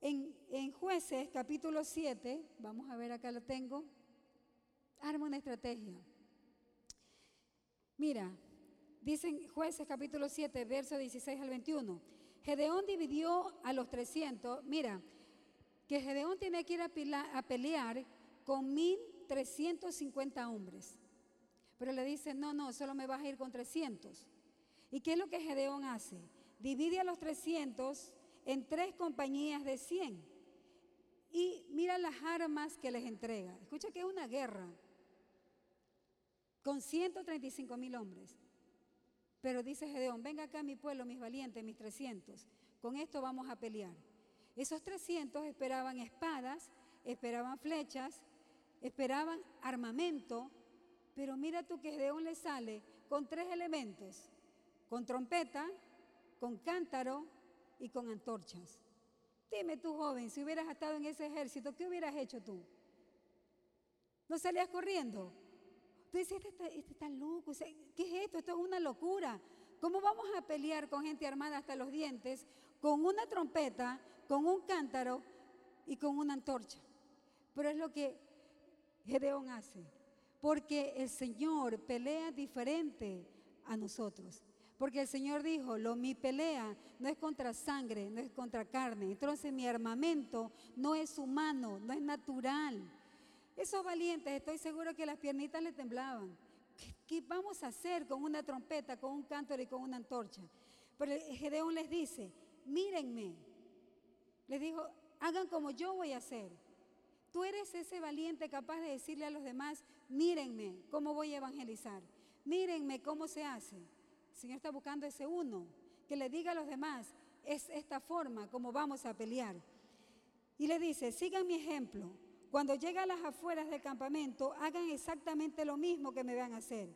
En, en jueces capítulo 7, vamos a ver acá lo tengo, arma una estrategia. Mira, dicen jueces capítulo 7, verso 16 al 21. Gedeón dividió a los 300. Mira, que Gedeón tiene que ir a, pelear con 1350 hombres. Pero le dice, no, no, solo me vas a ir con 300. ¿Y qué es lo que Gedeón hace? Divide a los 300 en tres compañías de 100. Y mira las armas que les entrega. Escucha que es una guerra con 135 mil hombres. Pero dice Gedeón, venga acá mi pueblo, mis valientes, mis 300. Con esto vamos a pelear. Esos 300 esperaban espadas, esperaban flechas, esperaban armamento, pero mira tú que Gedeón le sale con tres elementos, con trompeta, con cántaro y con antorchas. Dime tú, joven, si hubieras estado en ese ejército, ¿qué hubieras hecho tú? ¿No salías corriendo? Tú dices, este está, este está loco, ¿qué es esto? Esto es una locura. ¿Cómo vamos a pelear con gente armada hasta los dientes, con una trompeta, con un cántaro y con una antorcha? Pero es lo que Gedeón hace, porque el Señor pelea diferente a nosotros. Porque el Señor dijo, lo, mi pelea no es contra sangre, no es contra carne. Entonces mi armamento no es humano, no es natural. Esos valientes, estoy seguro que las piernitas le temblaban. ¿Qué, vamos a hacer con una trompeta, con un cántaro y con una antorcha? Pero Gedeón les dice, mírenme. Les dijo, hagan como yo voy a hacer. Tú eres ese valiente capaz de decirle a los demás, mírenme cómo voy a evangelizar. Mírenme cómo se hace. El Señor está buscando ese uno que le diga a los demás, es esta forma como vamos a pelear. Y le dice, sigan mi ejemplo. Cuando lleguen a las afueras del campamento, hagan exactamente lo mismo que me van a hacer.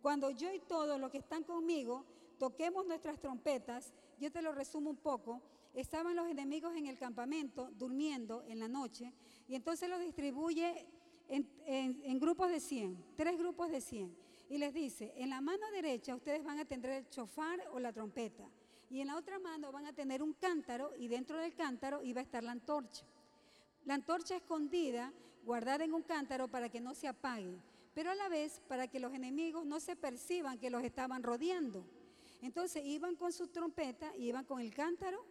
Cuando yo y todos los que están conmigo toquemos nuestras trompetas, yo te lo resumo un poco, estaban los enemigos en el campamento durmiendo en la noche y entonces los distribuye en, grupos de 100, tres grupos de 100. Y les dice, en la mano derecha ustedes van a tener el chofar o la trompeta y en la otra mano van a tener un cántaro y dentro del cántaro iba a estar la antorcha. La antorcha escondida, guardada en un cántaro para que no se apague, pero a la vez para que los enemigos no se perciban que los estaban rodeando. Entonces iban con su trompeta iban con el cántaro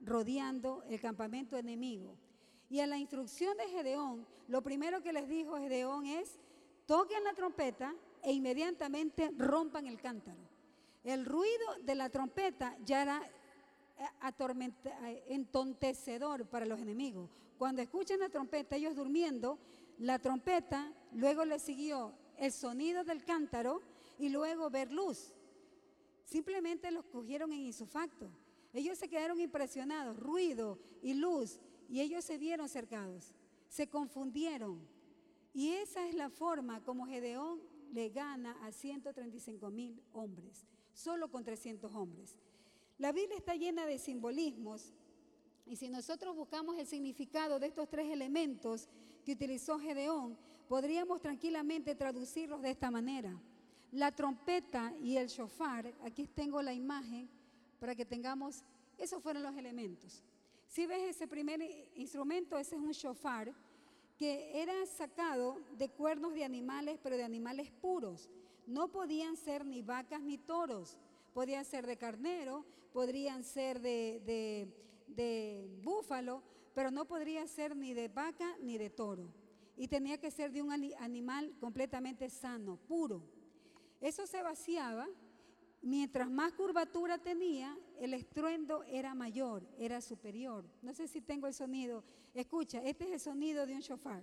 rodeando el campamento enemigo. Y a la instrucción de Gedeón, lo primero que les dijo Gedeón es, toquen la trompeta e inmediatamente rompan el cántaro. El ruido de la trompeta ya era eh, entontecedor para los enemigos. Cuando escuchan la trompeta, ellos durmiendo, la trompeta, luego le siguió el sonido del cántaro y luego ver luz. Simplemente los cogieron en insufacto. Ellos se quedaron impresionados, ruido y luz, y ellos se vieron cercados, se confundieron. Y esa es la forma como Gedeón le gana a 135 mil hombres, solo con 300 hombres. La Biblia está llena de simbolismos y si nosotros buscamos el significado de estos tres elementos que utilizó Gedeón, podríamos tranquilamente traducirlos de esta manera. La trompeta y el shofar, aquí tengo la imagen para que tengamos, esos fueron los elementos. Si ves ese primer instrumento, ese es un shofar que era sacado de cuernos de animales, pero de animales puros. No podían ser ni vacas ni toros, podían ser de carnero, podrían ser de de búfalo, pero no podría ser ni de vaca ni de toro. Y tenía que ser de un animal completamente sano, puro. Eso se vaciaba. Mientras más curvatura tenía, el estruendo era mayor, era superior. No sé si tengo el sonido. Escucha, este es el sonido de un shofar.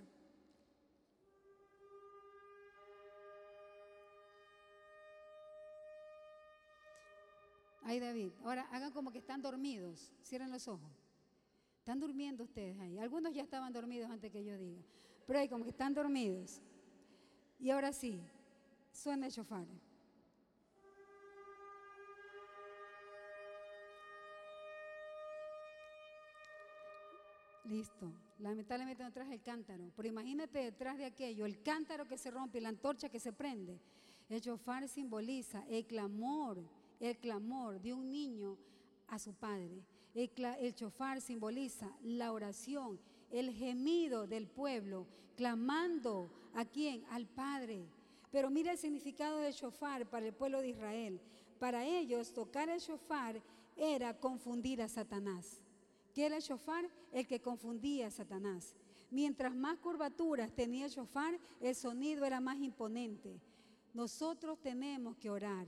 Ay, David, ahora hagan como que están dormidos. Cierren los ojos. Están durmiendo ustedes ahí. Algunos ya estaban dormidos antes que yo diga. Pero hay como que están dormidos. Y ahora sí, suena el shofar. Listo. Lamentablemente no traje el cántaro. Pero imagínate detrás de aquello, el cántaro que se rompe y la antorcha que se prende. El shofar simboliza el clamor, el clamor de un niño a su padre. El, el shofar simboliza la oración, el gemido del pueblo, clamando a quién? Al Padre. Pero mira el significado del shofar para el pueblo de Israel. Para ellos, tocar el shofar era confundir a Satanás. ¿Qué era el shofar? El que confundía a Satanás. Mientras más curvaturas tenía el shofar, el sonido era más imponente. Nosotros tenemos que orar.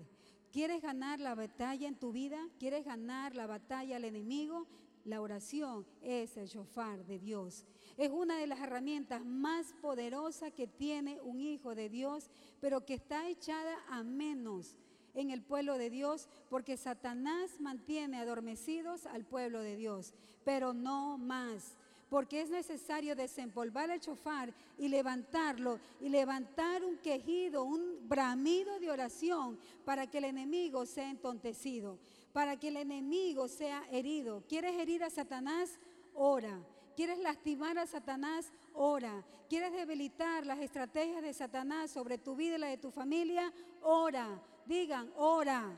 ¿Quieres ganar la batalla en tu vida? ¿Quieres ganar la batalla al enemigo? La oración es el shofar de Dios. Es una de las herramientas más poderosas que tiene un hijo de Dios, pero que está echada a menos en el pueblo de Dios, porque Satanás mantiene adormecidos al pueblo de Dios, pero no más porque es necesario desempolvar el chofar y levantarlo y levantar un quejido, un bramido de oración para que el enemigo sea entontecido, para que el enemigo sea herido. ¿Quieres herir a Satanás? Ora. ¿Quieres lastimar a Satanás? Ora. ¿Quieres debilitar las estrategias de Satanás sobre tu vida y la de tu familia? Ora. Digan, ora.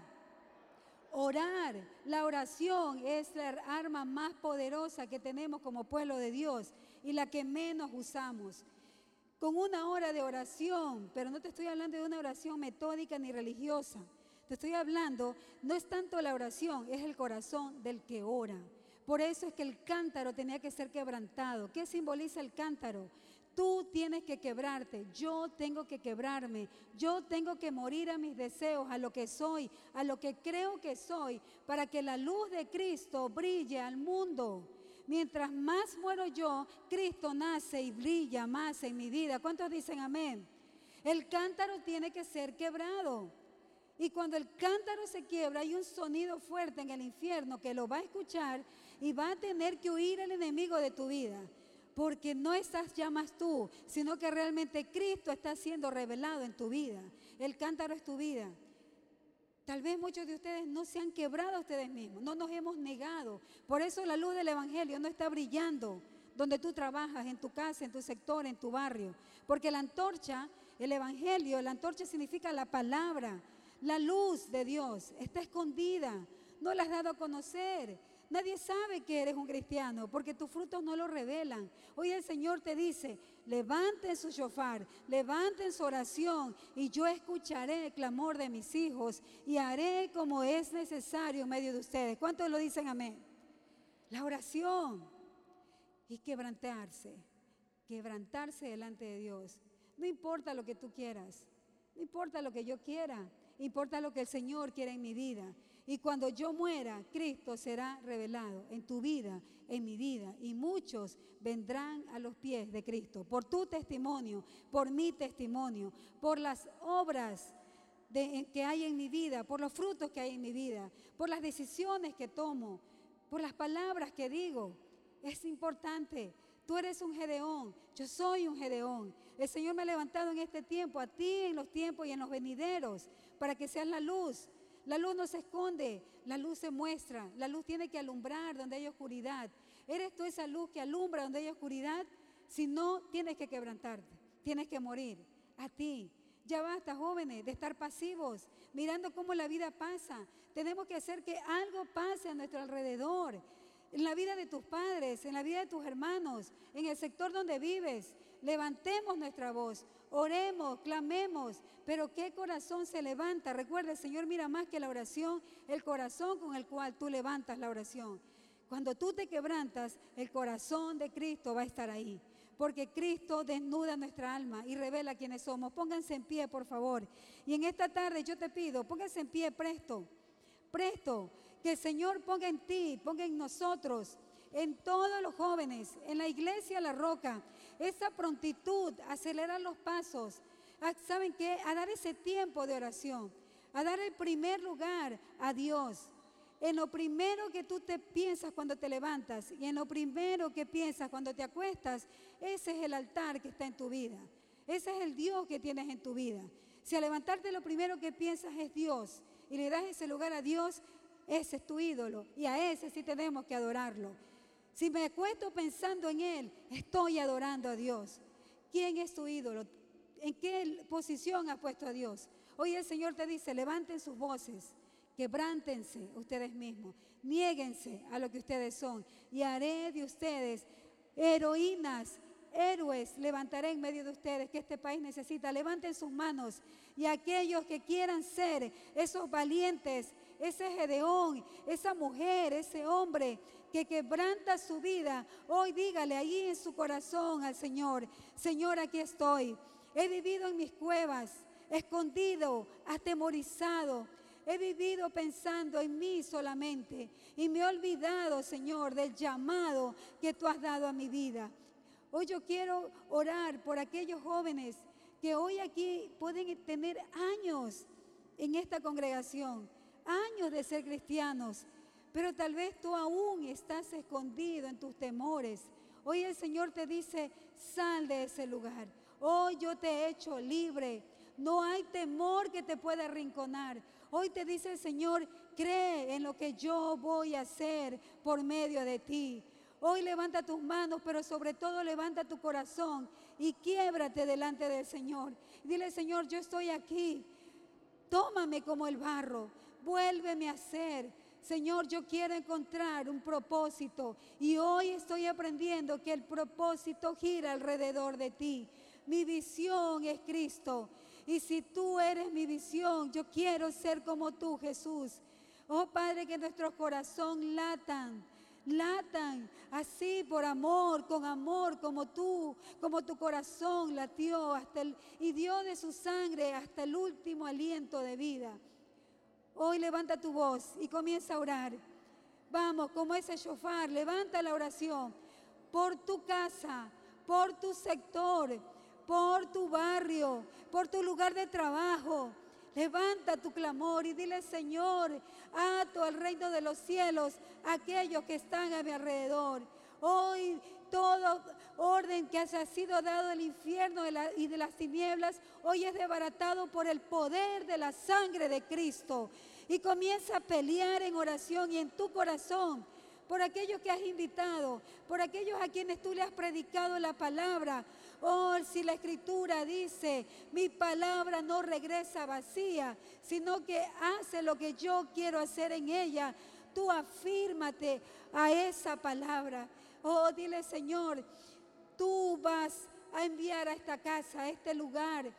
Orar, la oración es la arma más poderosa que tenemos como pueblo de Dios y la que menos usamos. Con una hora de oración, pero no te estoy hablando de una oración metódica ni religiosa. Te estoy hablando, no es tanto la oración, es el corazón del que ora. Por eso es que el cántaro tenía que ser quebrantado. ¿Qué simboliza el cántaro? Tú tienes que quebrarte, yo tengo que quebrarme, yo tengo que morir a mis deseos, a lo que soy, a lo que creo que soy, para que la luz de Cristo brille al mundo. Mientras más muero yo, Cristo nace y brilla más en mi vida. ¿Cuántos dicen amén? El cántaro tiene que ser quebrado. Y cuando el cántaro se quiebra, hay un sonido fuerte en el infierno que lo va a escuchar y va a tener que huir el enemigo de tu vida porque no estás ya más tú, sino que realmente Cristo está siendo revelado en tu vida. El cántaro es tu vida. Tal vez muchos de ustedes no se han quebrado ustedes mismos, no nos hemos negado. Por eso la luz del Evangelio no está brillando donde tú trabajas, en tu casa, en tu sector, en tu barrio. Porque la antorcha, el Evangelio, la antorcha significa la palabra, la luz de Dios, está escondida, no la has dado a conocer. Nadie sabe que eres un cristiano porque tus frutos no lo revelan. Hoy el Señor te dice, levanten su shofar, levanten su oración y yo escucharé el clamor de mis hijos y haré como es necesario en medio de ustedes. ¿Cuántos lo dicen amén? La oración y quebrantarse, quebrantarse delante de Dios. No importa lo que tú quieras, no importa lo que yo quiera, importa lo que el Señor quiere en mi vida. Y cuando yo muera, Cristo será revelado en tu vida, en mi vida. Y muchos vendrán a los pies de Cristo por tu testimonio, por mi testimonio, por las obras que hay en mi vida, por los frutos que hay en mi vida, por las decisiones que tomo, por las palabras que digo. Es importante. Tú eres un Gedeón, yo soy un Gedeón. El Señor me ha levantado en este tiempo, a ti en los tiempos y en los venideros, para que seas la luz. La luz no se esconde, la luz se muestra. La luz tiene que alumbrar donde hay oscuridad. ¿Eres tú esa luz que alumbra donde hay oscuridad? Si no, tienes que quebrantarte, tienes que morir. A ti. Ya basta, jóvenes, de estar pasivos, mirando cómo la vida pasa. Tenemos que hacer que algo pase a nuestro alrededor, en la vida de tus padres, en la vida de tus hermanos, en el sector donde vives. Levantemos nuestra voz, oremos, clamemos, pero ¿qué corazón se levanta? Recuerda, Señor mira más que la oración, el corazón con el cual tú levantas la oración. Cuando tú te quebrantas, el corazón de Cristo va a estar ahí. Porque Cristo desnuda nuestra alma y revela quiénes somos. Pónganse en pie, por favor. Y en esta tarde yo te pido, pónganse en pie presto, presto. Que el Señor ponga en ti, ponga en nosotros, en todos los jóvenes, en la iglesia La Roca, esa prontitud, acelerar los pasos. a- ¿Saben qué? A dar ese tiempo de oración, a dar el primer lugar a Dios. En lo primero que tú te piensas cuando te levantas y en lo primero que piensas cuando te acuestas, ese es el altar que está en tu vida. Ese es el Dios que tienes en tu vida. Si al levantarte lo primero que piensas es Dios y le das ese lugar a Dios, ese es tu ídolo y a ese sí tenemos que adorarlo. Si me acuesto pensando en Él, estoy adorando a Dios. ¿Quién es tu ídolo? ¿En qué posición has puesto a Dios? Hoy el Señor te dice, levanten sus voces, quebrántense ustedes mismos, niéguense a lo que ustedes son y haré de ustedes heroínas, héroes, levantaré en medio de ustedes que este país necesita. Levanten sus manos y aquellos que quieran ser esos valientes, ese Gedeón, esa mujer, ese hombre que quebranta su vida, hoy dígale ahí en su corazón al Señor, Señor, aquí estoy. He vivido en mis cuevas, escondido, atemorizado. He vivido pensando en mí solamente y me he olvidado, Señor, del llamado que tú has dado a mi vida. Hoy yo quiero orar por aquellos jóvenes que hoy aquí pueden tener años en esta congregación, años de ser cristianos, pero tal vez tú aún estás escondido en tus temores. Hoy el Señor te dice, sal de ese lugar. Hoy yo te he hecho libre. No hay temor que te pueda arrinconar. Hoy te dice el Señor, cree en lo que yo voy a hacer por medio de ti. Hoy levanta tus manos, pero sobre todo levanta tu corazón y quiébrate delante del Señor. Dile, Señor, yo estoy aquí. Tómame como el barro. Vuélveme a ser. Señor, yo quiero encontrar un propósito y hoy estoy aprendiendo que el propósito gira alrededor de ti. Mi visión es Cristo. Y si tú eres mi visión, yo quiero ser como tú, Jesús. Oh Padre, que nuestros corazones latan latan así por amor, con amor, como tú, como tu corazón latió hasta el, y dio de su sangre hasta el último aliento de vida. Hoy levanta tu voz y comienza a orar. Vamos, como ese shofar, levanta la oración por tu casa, por tu sector, por tu barrio, por tu lugar de trabajo Levanta tu clamor y dile, Señor, ato al reino de los cielos aquellos que están a mi alrededor. Hoy todo orden que haya sido dado del infierno y de las tinieblas, hoy es desbaratado por el poder de la sangre de Cristo. Y comienza a pelear en oración y en tu corazón por aquellos que has invitado, por aquellos a quienes tú le has predicado la palabra. Oh, si la escritura dice, mi palabra no regresa vacía, sino que hace lo que yo quiero hacer en ella, tú afírmate a esa palabra. Oh, dile Señor, tú vas a enviar a esta casa, a este lugar,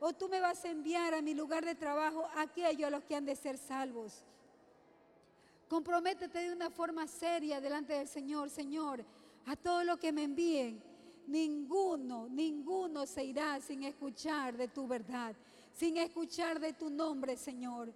o tú me vas a enviar a mi lugar de trabajo aquellos a los que han de ser salvos. Comprométete de una forma seria delante del Señor, Señor, a todo lo que me envíen. Ninguno, ninguno se irá sin escuchar de tu verdad, sin escuchar de tu nombre, Señor.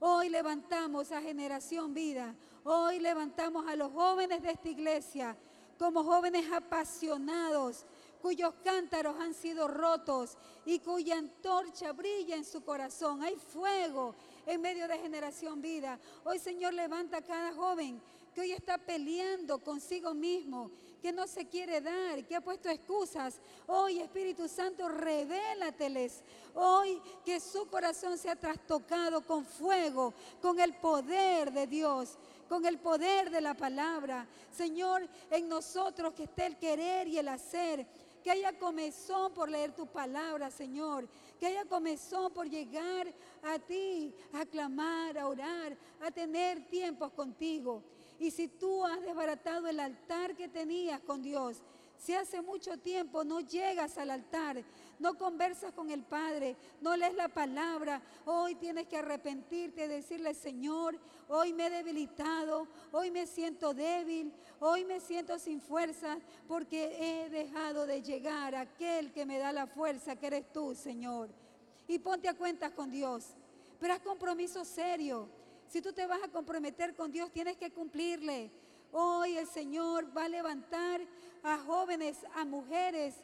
Hoy levantamos a generación vida, hoy levantamos a los jóvenes de esta iglesia como jóvenes apasionados, cuyos cántaros han sido rotos y cuya antorcha brilla en su corazón. Hay fuego en medio de generación vida. Hoy Señor levanta a cada joven que hoy está peleando consigo mismo, que no se quiere dar, que ha puesto excusas. Hoy Espíritu Santo, revélateles. Hoy que su corazón sea trastocado con fuego, con el poder de Dios con el poder de la palabra. Señor, en nosotros que esté el querer y el hacer que haya comezón por leer tu palabra, Señor, que haya comezón por llegar a ti, a clamar, a orar, a tener tiempos contigo. Y si tú has desbaratado el altar que tenías con Dios, si hace mucho tiempo no llegas al altar, no conversas con el Padre, no lees la palabra, hoy tienes que arrepentirte, decirle, Señor, hoy me he debilitado, hoy me siento débil, hoy me siento sin fuerza, porque he dejado de llegar a aquel que me da la fuerza, que eres tú, Señor. Y ponte a cuentas con Dios, pero haz compromiso serio. Si tú te vas a comprometer con Dios, tienes que cumplirle. Hoy el Señor va a levantar a jóvenes, a mujeres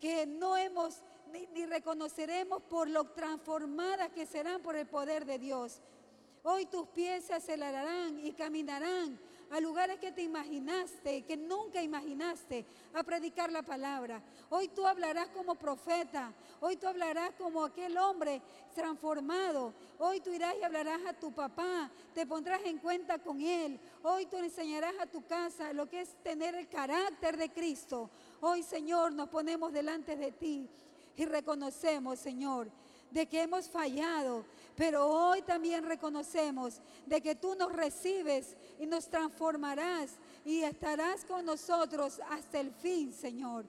que no hemos ni, reconoceremos por lo transformadas que serán por el poder de Dios. Hoy tus pies se acelerarán y caminarán a lugares que te imaginaste, que nunca imaginaste, a predicar la palabra. Hoy tú hablarás como profeta, hoy tú hablarás como aquel hombre transformado. Hoy tú irás y hablarás a tu papá, te pondrás en cuenta con él. Hoy tú enseñarás a tu casa lo que es tener el carácter de Cristo. Hoy, Señor, nos ponemos delante de ti y reconocemos, Señor, de que hemos fallado, pero hoy también reconocemos de que tú nos recibes y nos transformarás y estarás con nosotros hasta el fin, Señor.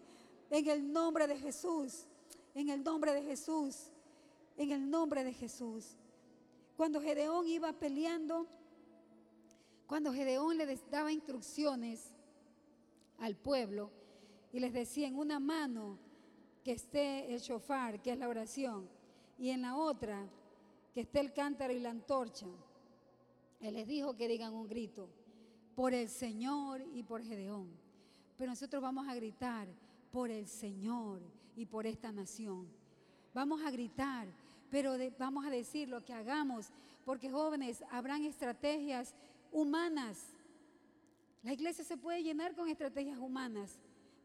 En el nombre de Jesús, en el nombre de Jesús, en el nombre de Jesús. Cuando Gedeón iba peleando, cuando Gedeón le daba instrucciones al pueblo y les decía en una mano que esté el shofar, que es la oración, y en la otra que esté el cántaro y la antorcha. Él les dijo que digan un grito, por el Señor y por Gedeón. Pero nosotros vamos a gritar, por el Señor y por esta nación. Vamos a gritar, pero vamos a decir lo que hagamos, porque jóvenes, habrán estrategias humanas. La iglesia se puede llenar con estrategias humanas,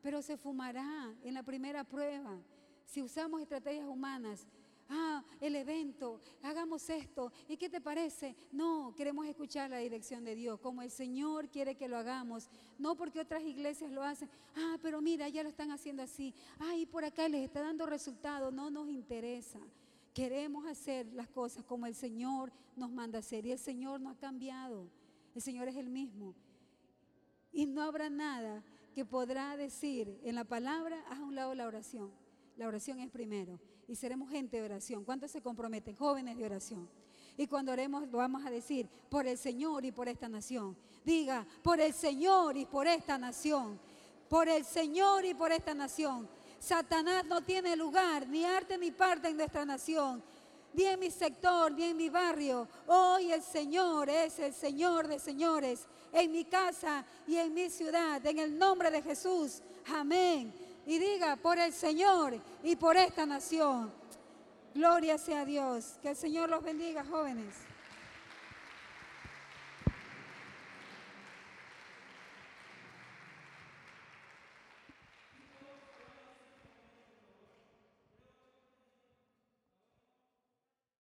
pero se fumará en la primera prueba. Si usamos estrategias humanas, ah, el evento, hagamos esto. ¿Y qué te parece? No, queremos escuchar la dirección de Dios, como el Señor quiere que lo hagamos. No porque otras iglesias lo hacen. Ah, pero mira, ya lo están haciendo así. Ah, y por acá les está dando resultado. No nos interesa. Queremos hacer las cosas como el Señor nos manda hacer. Y el Señor no ha cambiado. El Señor es el mismo. Y no habrá nada que podrá decir en la palabra, haz a un lado la oración. La oración es primero. Y seremos gente de oración. ¿Cuántos se comprometen? Jóvenes de oración. Y cuando oremos vamos a decir, por el Señor y por esta nación. Diga, por el Señor y por esta nación. Por el Señor y por esta nación. Satanás no tiene lugar, ni arte ni parte en nuestra nación, ni en mi sector, ni en mi barrio. Hoy el Señor es el Señor de señores, en mi casa y en mi ciudad, en el nombre de Jesús. Amén. Y diga, por el Señor y por esta nación. Gloria sea a Dios. Que el Señor los bendiga, jóvenes.